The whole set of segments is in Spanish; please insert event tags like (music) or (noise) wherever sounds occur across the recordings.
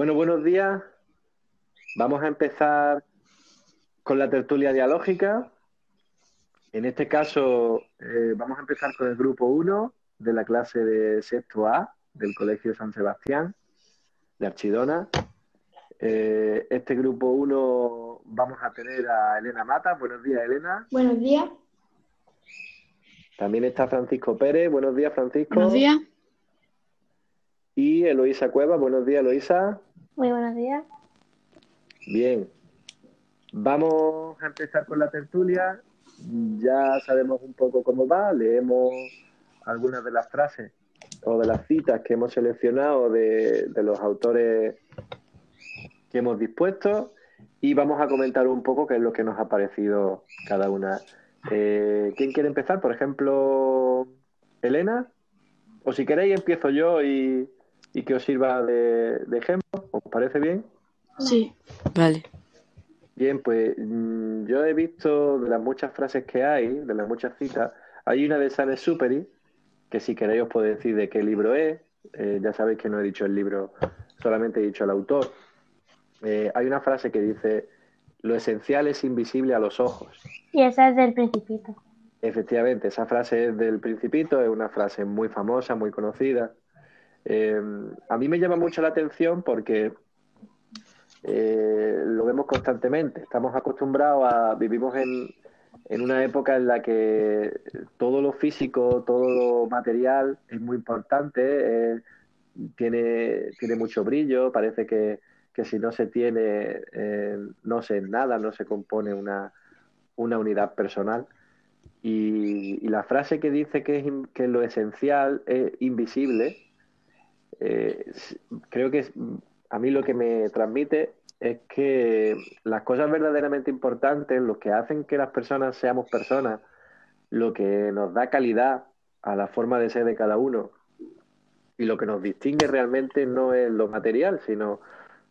Bueno, buenos días. Vamos a empezar con la tertulia dialógica. En este caso, eh, vamos a empezar con el grupo 1 de la clase de sexto A del Colegio San Sebastián de Archidona. Eh, este grupo 1 vamos a tener a Elena Mata. Buenos días, Elena. Buenos días. También está Francisco Pérez. Buenos días, Francisco. Buenos días. Y Eloísa Cueva. Buenos días, Eloísa. Muy buenos días. Bien. Vamos a empezar con la tertulia. Ya sabemos un poco cómo va. Leemos algunas de las frases o de las citas que hemos seleccionado de, de los autores que hemos dispuesto y vamos a comentar un poco qué es lo que nos ha parecido cada una. Eh, ¿Quién quiere empezar? Por ejemplo, Elena. O si queréis, empiezo yo y, y que os sirva de, de ejemplo. ¿Os parece bien? Sí, vale. Bien, pues mm, yo he visto de las muchas frases que hay, de las muchas citas, hay una de Saint Superi, que si queréis os puedo decir de qué libro es. Eh, ya sabéis que no he dicho el libro, solamente he dicho el autor. Eh, hay una frase que dice, lo esencial es invisible a los ojos. Y esa es del Principito. Efectivamente, esa frase es del Principito, es una frase muy famosa, muy conocida. Eh, a mí me llama mucho la atención porque eh, lo vemos constantemente. Estamos acostumbrados a, vivimos en, en una época en la que todo lo físico, todo lo material es muy importante, eh, tiene, tiene mucho brillo, parece que, que si no se tiene, eh, no se nada, no se compone una, una unidad personal. Y, y la frase que dice que, es, que lo esencial es invisible, eh, creo que a mí lo que me transmite es que las cosas verdaderamente importantes, lo que hacen que las personas seamos personas, lo que nos da calidad a la forma de ser de cada uno y lo que nos distingue realmente no es lo material, sino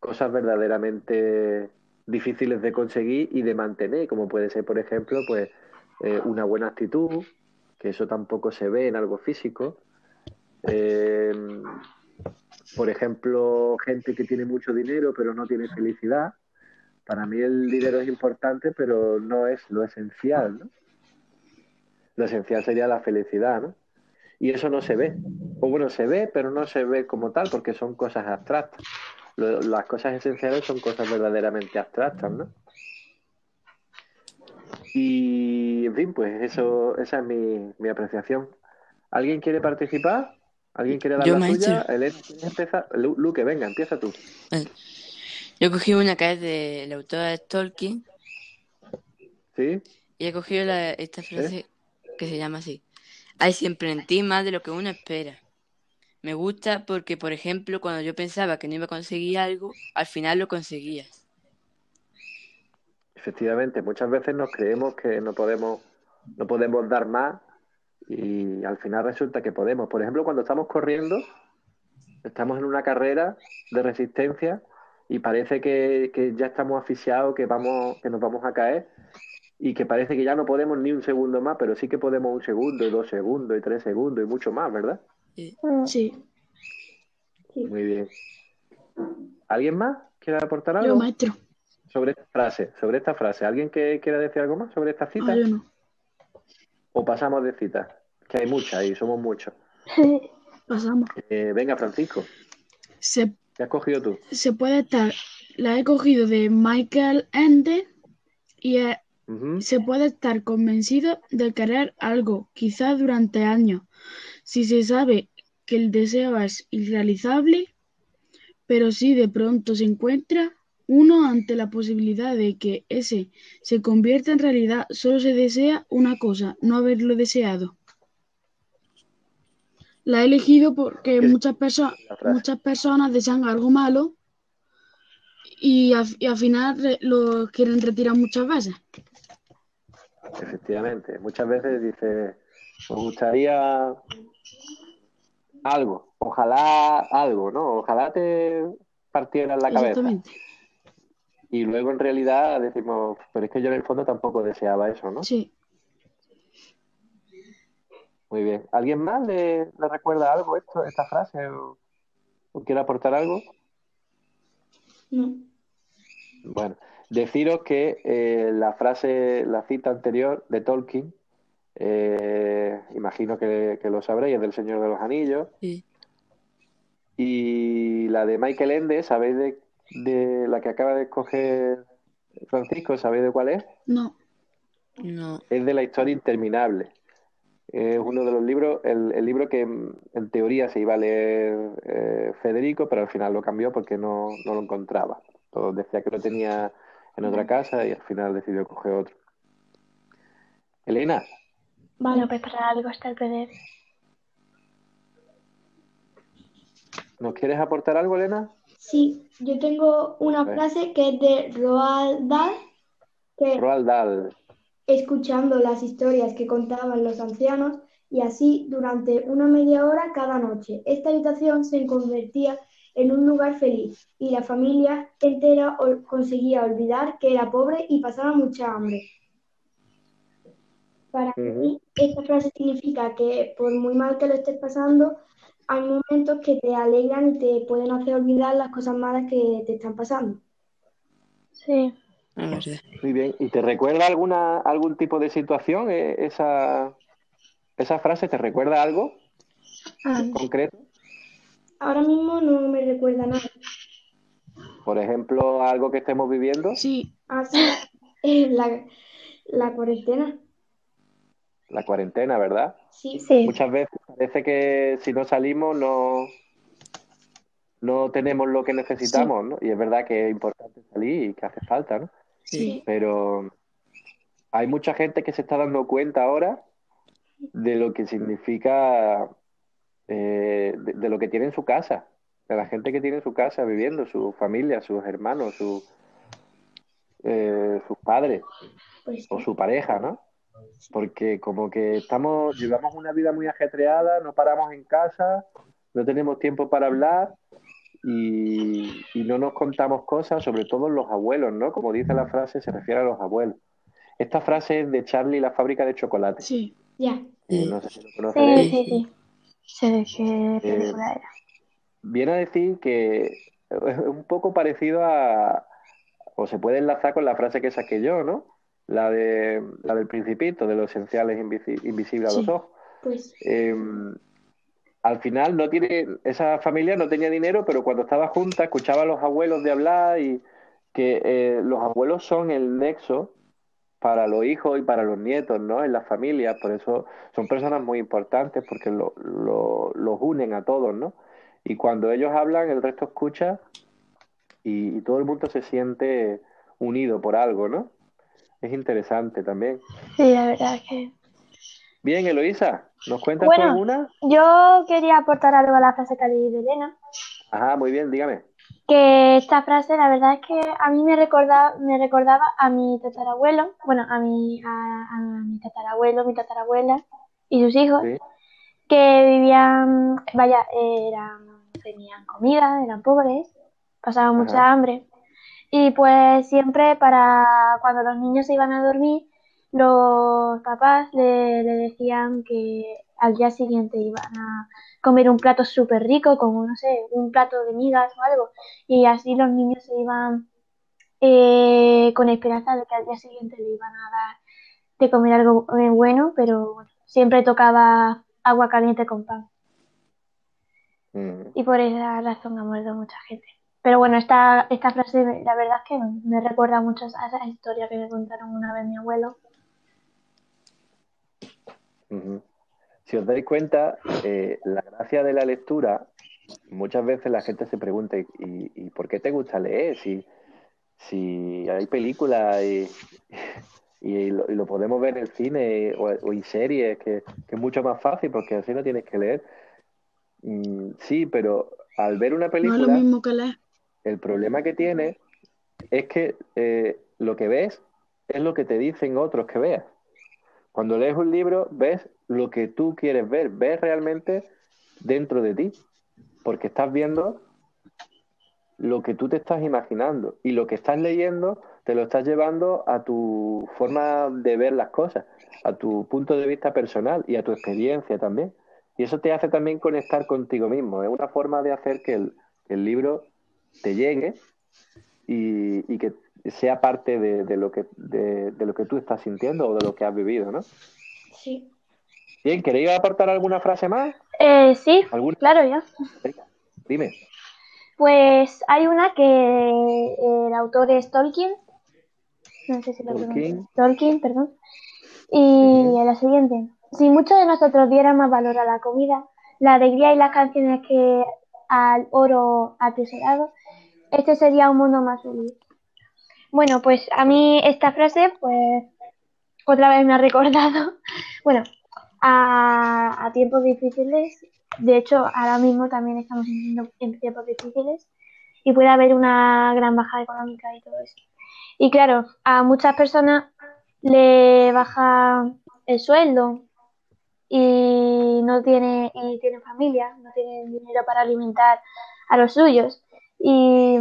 cosas verdaderamente difíciles de conseguir y de mantener, como puede ser, por ejemplo, pues eh, una buena actitud, que eso tampoco se ve en algo físico. Eh, por ejemplo, gente que tiene mucho dinero pero no tiene felicidad. Para mí el dinero es importante, pero no es lo esencial, ¿no? Lo esencial sería la felicidad, ¿no? Y eso no se ve. O bueno, se ve, pero no se ve como tal, porque son cosas abstractas. Lo- las cosas esenciales son cosas verdaderamente abstractas, ¿no? Y, en fin, pues eso, esa es mi, mi apreciación. ¿Alguien quiere participar? ¿Alguien quiere dar Yo, la suya? Elena. Lu- Luque, venga, empieza tú. Vale. Yo he cogido una que es del autor de Tolkien ¿Sí? y he cogido la- esta frase que se llama así. Hay siempre en ti más de lo que uno espera. Me gusta porque, por ejemplo, cuando yo pensaba que no iba a conseguir algo, al final lo conseguía. Efectivamente, muchas veces nos creemos que no podemos, no podemos dar más y al final resulta que podemos. Por ejemplo, cuando estamos corriendo, estamos en una carrera de resistencia y parece que, que ya estamos asfixiados, que vamos, que nos vamos a caer y que parece que ya no podemos ni un segundo más, pero sí que podemos un segundo, y dos segundos, y tres segundos y mucho más, ¿verdad? Mm, Sí, sí. Muy bien. ¿Alguien más quiere aportar yo, algo maestro. sobre esta frase? Sobre esta frase. ¿Alguien que quiera decir algo más sobre esta cita? Ah, yo no. ¿O pasamos de citas? Que hay muchas y somos muchos. (laughs) Pasamos. Eh, venga, Francisco, Se, ¿qué has cogido tú? se puede estar, la he cogido de Michael Ende y eh, se puede estar convencido de querer algo, quizás durante años, si se sabe que el deseo es irrealizable, pero si de pronto se encuentra uno ante la posibilidad de que ese se convierta en realidad, solo se desea una cosa, no haberlo deseado. La he elegido porque ¿Qué- muchas frase. muchas personas desean algo malo y, al- y al final lo quieren retirar muchas veces. Efectivamente. Muchas veces dice, me gustaría algo, ojalá algo, ¿no? Ojalá te partieran la cabeza. Exactamente. Y luego en realidad decimos, pero es que yo en el fondo tampoco deseaba eso, ¿no? Sí. Muy bien. ¿Alguien más le, le recuerda algo esto, esta frase o, o quiere aportar algo? No. Bueno, deciros que eh, la frase, la cita anterior de Tolkien, eh, imagino que, que lo sabréis, es del Señor de los Anillos. Sí. Y la de Michael Ende, ¿sabéis de, de la que acaba de escoger Francisco? ¿Sabéis de cuál es? No. No. Es de la historia interminable. Es uno de los libros, el, el libro que en teoría se iba a leer eh, Federico, pero al final lo cambió porque no, no lo encontraba. Todo decía que lo tenía en otra casa y al final decidió coger otro. Elena, Vale, pues para algo está el PDF. ¿nos quieres aportar algo, Elena? Sí, yo tengo una frase que es de Roald Dahl, que Roald Dahl. escuchando las historias que contaban los ancianos y así durante una media hora cada noche. Esta habitación se convertía en un lugar feliz y la familia entera ol- conseguía olvidar que era pobre y pasaba mucha hambre. Para mí, esta frase significa que por muy mal que lo estés pasando, hay momentos que te alegran y te pueden hacer olvidar las cosas malas que te están pasando. Sí. Verdad. Muy bien. ¿Y te recuerda alguna, algún tipo de situación eh, esa, esa frase? ¿Te recuerda algo Ah, concreto? Ahora mismo no me recuerda nada. Por ejemplo, algo que estemos viviendo, Sí, Así, eh, la, la cuarentena. la cuarentena, ¿verdad? Sí, sí. Muchas veces parece que si no salimos no, no tenemos lo que necesitamos, ¿no? Y es verdad que es importante salir y que hace falta, ¿no? sí, Pero hay mucha gente que se está dando cuenta ahora de lo que significa, eh, de, de lo que tiene en su casa, de la gente que tiene en su casa viviendo, su familia, sus hermanos, su, eh, sus padres pues o su pareja, ¿no? Porque como que estamos, llevamos una vida muy ajetreada, no paramos en casa, no tenemos tiempo para hablar y, y no nos contamos cosas, sobre todo los abuelos, ¿no? Como dice la frase, se refiere a los abuelos. Esta frase es de Charlie la fábrica de chocolate. sí. ya. Eh, no sé si lo Sí, conoceréis. sí, sí. Sé de qué película era. Viene a decir que es un poco parecido a, o se puede enlazar con la frase que saqué yo, ¿no? La de la del principito, de lo esencial es invisi- invisible a los ojos. Pues Eh, al final no tiene, esa familia no tenía dinero, pero cuando estaba junta escuchaba a los abuelos de hablar y que eh, los abuelos son el nexo para los hijos y para los nietos, ¿no? En las familias, por eso son personas muy importantes porque lo- lo- los unen a todos, ¿no? Y cuando ellos hablan, el resto escucha y, y todo el mundo se siente unido por algo, ¿no? Es interesante también. Sí, la verdad que. Bien, Eloísa, ¿nos cuentas Bueno. alguna? Yo quería aportar algo a la frase que ha leído Elena. Ajá, muy bien, dígame. Que esta frase, la verdad es que a mí me recordaba, me recordaba a mi tatarabuelo, bueno, a mi, a, a mi tatarabuelo, mi tatarabuela y sus hijos, Sí. que vivían, vaya, eran, tenían comida, eran pobres, pasaban mucha hambre. Y pues siempre para cuando los niños se iban a dormir, los papás le, le decían que al día siguiente iban a comer un plato súper rico, como no sé, un plato de migas o algo. Y así los niños se iban eh, con esperanza de que al día siguiente le iban a dar de comer algo eh, bueno, pero bueno, siempre tocaba agua caliente con pan. Mm, Y por esa razón ha muerto mucha gente. Pero bueno, esta, esta frase, la verdad es que me recuerda mucho a esa historia que me contaron una vez mi abuelo. Si os dais cuenta, eh, la gracia de la lectura, muchas veces la gente se pregunta, ¿y, y por qué te gusta leer? Si, si hay películas y, y lo, y lo podemos ver en el cine o, o en series, que, que es mucho más fácil porque así no tienes que leer. Mm, sí, pero al ver una No es lo película... mismo que leer. El problema que tiene es que eh, lo que ves es lo que te dicen otros que veas. Cuando lees un libro, ves lo que tú quieres ver, ves realmente dentro de ti, porque estás viendo lo que tú te estás imaginando y lo que estás leyendo te lo estás llevando a tu forma de ver las cosas, a tu punto de vista personal y a tu experiencia también. Y eso te hace también conectar contigo mismo. Es una forma de hacer que el, que el libro te llegue y, y que sea parte de, de lo que, de, de, lo que tú estás sintiendo o de lo que has vivido, ¿no? Sí. Bien, ¿queréis aportar alguna frase más? Eh, sí, ¿Alguna? claro, ya. Dime. Pues hay una que el autor es Tolkien. No sé si lo Tolkien. Tolkien, perdón. Y la siguiente. Si muchos de nosotros dieran más valor a la comida, la alegría y las canciones que al oro atesorado, este sería un mundo más feliz. Bueno, pues a mí esta frase, pues otra vez me ha recordado, (laughs) bueno, a, tiempos difíciles. De hecho, ahora mismo también estamos en, en tiempos difíciles y puede haber una gran bajada económica y todo eso. Y claro, a muchas personas le baja el sueldo y no tiene y tienen familia, no tienen dinero para alimentar a los suyos. Y,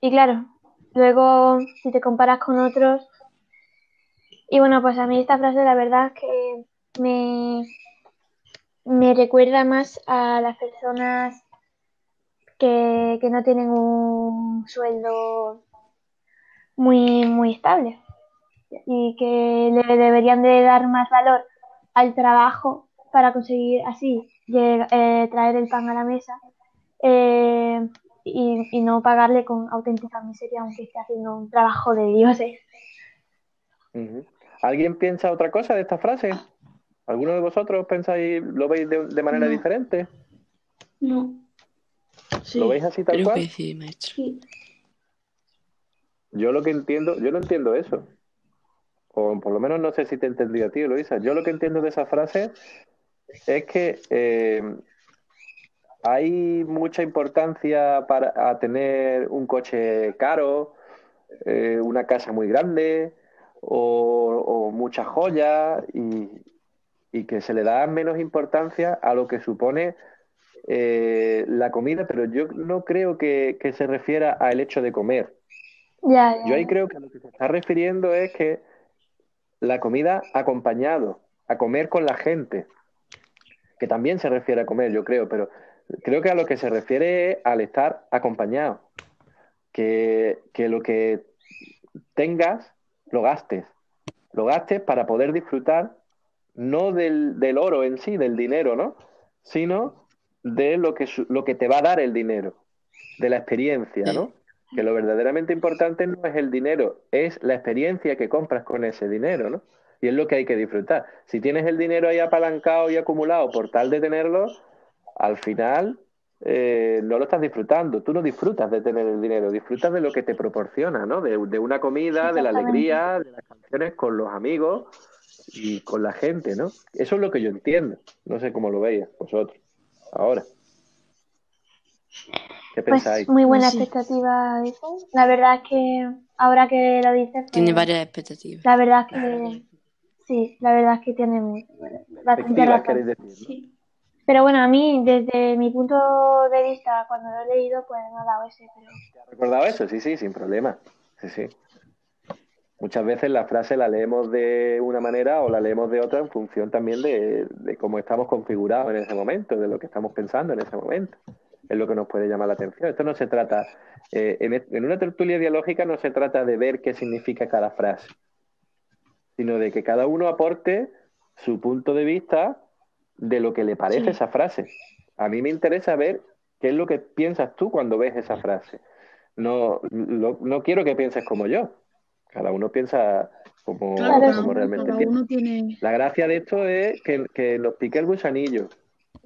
y claro, luego si te comparas con otros, y bueno, pues a mí esta frase la verdad que me, me recuerda más a las personas que, que no tienen un sueldo muy, muy estable y que le deberían de dar más valor al trabajo para conseguir así lleg- eh, traer el pan a la mesa eh, y, y no pagarle con auténtica miseria aunque esté haciendo un trabajo de dioses. Ujú. ¿Alguien piensa otra cosa de esta frase? ¿Alguno de vosotros pensáis, lo veis de, de manera No. diferente? No. Sí. ¿Lo veis así tal Creo cual? que sí, maestro. Sí. Yo lo que entiendo, yo no entiendo eso. O por lo menos no sé si te he entendido a ti, Eloisa. Yo lo que entiendo de esa frase es que eh, hay mucha importancia para a tener un coche caro, eh, una casa muy grande o, o muchas joyas y, y que se le da menos importancia a lo que supone eh, la comida, pero yo no creo que, que se refiera al hecho de comer. Yo ahí creo que a lo que se está refiriendo es que la comida acompañado, a comer con la gente, que también se refiere a comer, yo creo, pero creo que a lo que se refiere es al estar acompañado, que, que lo que tengas lo gastes, lo gastes para poder disfrutar no del, del oro en sí, del dinero, ¿no? Sino de lo que, lo que te va a dar el dinero, de la experiencia, ¿no? Que lo verdaderamente importante no es el dinero, es la experiencia que compras con ese dinero, ¿no? Y es lo que hay que disfrutar. Si tienes el dinero ahí apalancado y acumulado por tal de tenerlo, al final eh, no lo estás disfrutando. Tú no disfrutas de tener el dinero, disfrutas de lo que te proporciona, ¿no? De, de una comida, de la alegría, de las canciones con los amigos y con la gente, ¿no? Eso es lo que yo entiendo. No sé cómo lo veis vosotros. Ahora. ¿Qué Pues pensáis? muy buena Pues sí. expectativa eso. La verdad es que ahora que lo dices, pues, Tiene varias expectativas. la verdad es que sí, la verdad es que tiene muy- bastante razón. decir, ¿no? Sí. Pero bueno, a mí, desde mi punto de vista, cuando lo he leído, pues me ha dado ese. Pero ¿Te has recordado eso? Sí, sí, sin problema. Sí, sí. Muchas veces la frase la leemos de una manera o la leemos de otra en función también de, de cómo estamos configurados en ese momento, de lo que estamos pensando en ese momento. Es lo que nos puede llamar la atención. Esto no se trata, eh, en, e- en una tertulia dialógica no se trata de ver qué significa cada frase, sino de que cada uno aporte su punto de vista de lo que le parece Sí. esa frase. A mí me interesa ver qué es lo que piensas tú cuando ves esa frase. No, lo- no quiero que pienses como yo. Cada uno piensa como, Claro, realmente cada piensa. uno tiene. La gracia de esto es que, que nos pique el gusanillo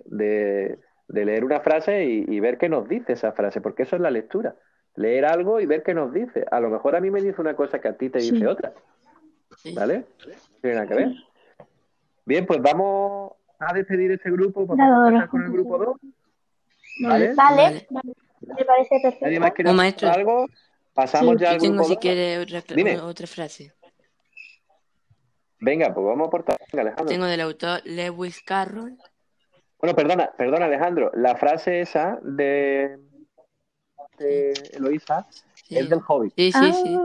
de, de leer una frase y, y ver qué nos dice esa frase, porque eso es la lectura. Leer algo y ver qué nos dice. A lo mejor a mí me dice una cosa que a ti te dice Sí. otra, Sí. ¿vale? No tiene nada que ver. Bien, pues vamos a despedir este grupo. Vamos a empezar con el grupo 2, ¿vale? vale, Vale. me parece ¿Nadie perfecto. más quiere decir maestro. algo? Pasamos Sí, ya Yo al tengo, grupo si 2. quiere, otra, Dime. otra frase. Venga, pues vamos a aportar. Venga, Alejandro. Tengo del autor Lewis Carroll. Bueno, perdona, perdona, Alejandro. La frase esa de, de Eloisa Sí, es del Hobbit. sí, sí, sí.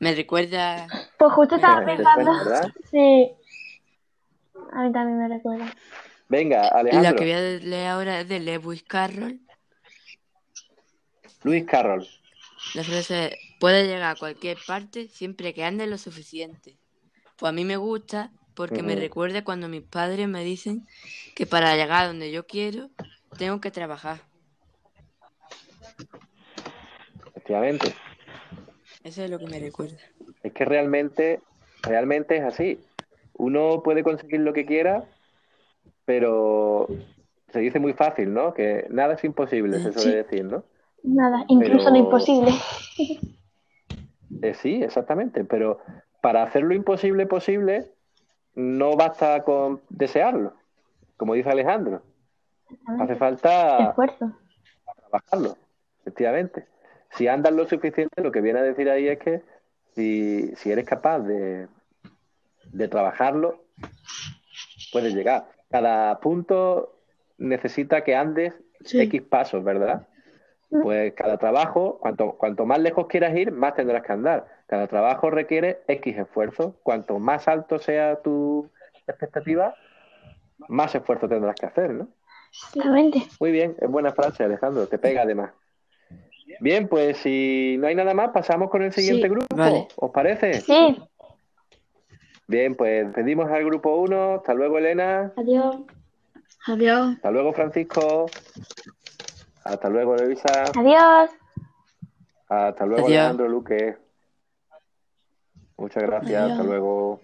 Me recuerda. pues justo estaba pensando. Sí, a mí también me recuerda. Venga, La Alejandro. que voy a leer ahora es de Lewis Carroll. Luis Carroll. La frase es: Puedes llegar a cualquier parte siempre que andes lo suficiente. Pues a mí me gusta porque me recuerda cuando mis padres me dicen que para llegar a donde yo quiero tengo que trabajar. Efectivamente. Eso es lo que me recuerda. Es que realmente, realmente es así. Uno puede conseguir lo que quiera, pero se dice muy fácil, ¿no? Que nada es imposible, se suele decir, ¿no? Nada, incluso Pero- lo imposible. (laughs) Eh, sí, exactamente, pero para hacer lo imposible posible, no basta con desearlo, como dice Alejandro. Hace falta Esfuerzo. trabajarlo, efectivamente. Si andas lo suficiente, lo que viene a decir ahí es que si, si eres capaz de, de trabajarlo, puedes llegar. Cada punto necesita que andes Sí. X pasos, ¿verdad? Pues cada trabajo, cuanto, cuanto más lejos quieras ir, más tendrás que andar. Cada trabajo requiere X esfuerzo. Cuanto más alto sea tu expectativa, más esfuerzo tendrás que hacer, ¿no? Muy bien, es buena frase, Alejandro, te pega además. Bien, pues si no hay nada más, pasamos con el siguiente Sí, grupo. vale. ¿Os parece? Sí, Bien, pues pedimos al grupo 1. Hasta luego, Elena. Adiós. Adiós. Hasta luego, Francisco. Hasta luego, Luisa. adiós. Hasta luego, Adiós. Alejandro Luque. Muchas gracias. Adiós. Hasta luego.